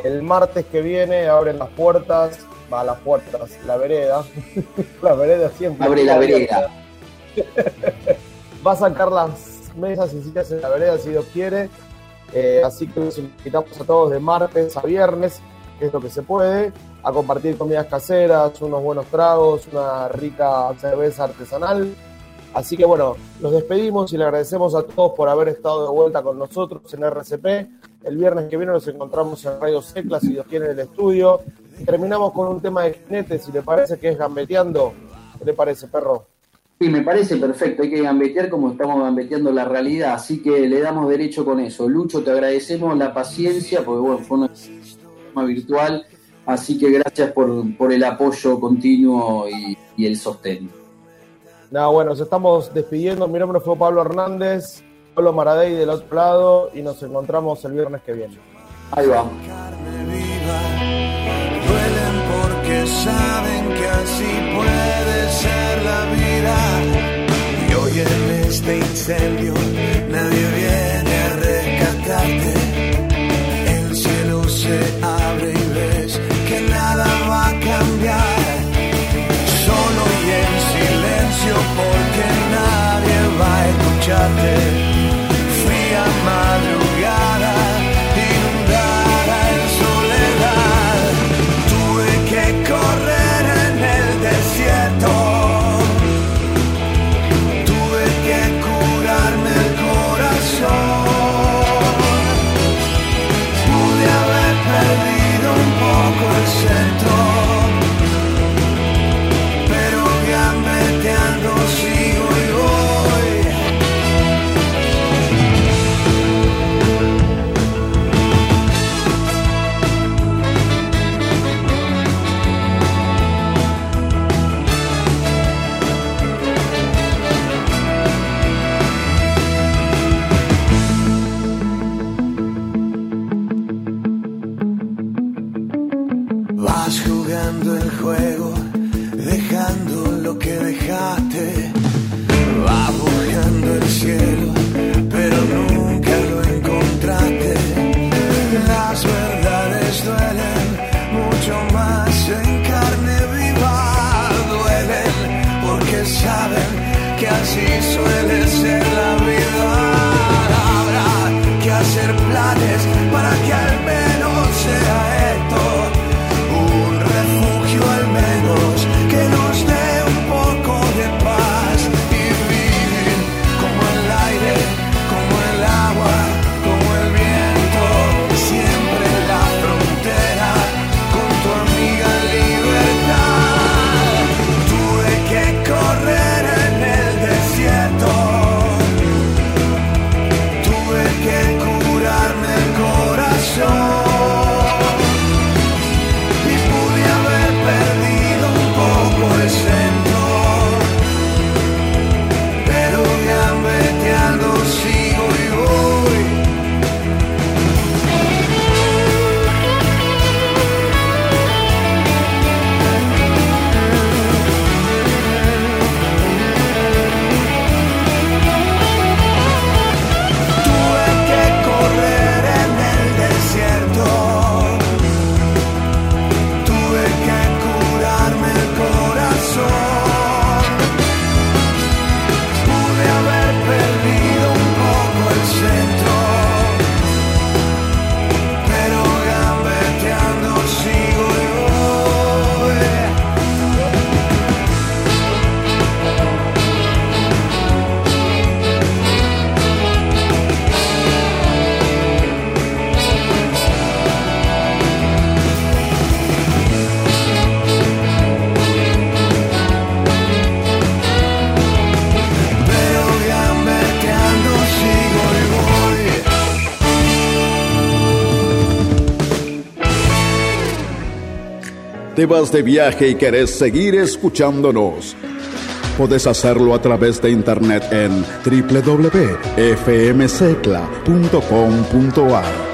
el martes que viene abre las puertas, va a las puertas, la vereda, la vereda siempre. Abre la vereda. va a sacar las mesas y sillas en la vereda si Dios quiere. Eh, así que los invitamos a todos de martes a viernes, que es lo que se puede, a compartir comidas caseras, unos buenos tragos, una rica cerveza artesanal. Así que bueno, los despedimos y le agradecemos a todos por haber estado de vuelta con nosotros en RCP. El viernes que viene nos encontramos en Radio Secla, si Dios quiere, en el estudio. Y terminamos con un tema de jinete, si le parece que es gambeteando. ¿Qué le parece, perro? Sí, me parece perfecto, hay que gambetear como estamos gambeteando la realidad, así que le damos derecho con eso. Lucho, te agradecemos la paciencia, porque bueno, fue una forma virtual, así que gracias por, el apoyo continuo y, el sostén. Nada, bueno, nos estamos despidiendo. Mi nombre fue Pablo Hernández, Pablo Maradei del otro lado, y nos encontramos el viernes que viene. Ahí va. porque saben que así puede ser la vida y hoy en este incendio nadie viene a rescatarte. El cielo se abre y ves que nada va a cambiar. Solo y en silencio porque nadie va a escucharte. hacer planes para que al menos te vas de viaje y querés seguir escuchándonos. Podés hacerlo a través de internet en www.fmsecla.com.ar.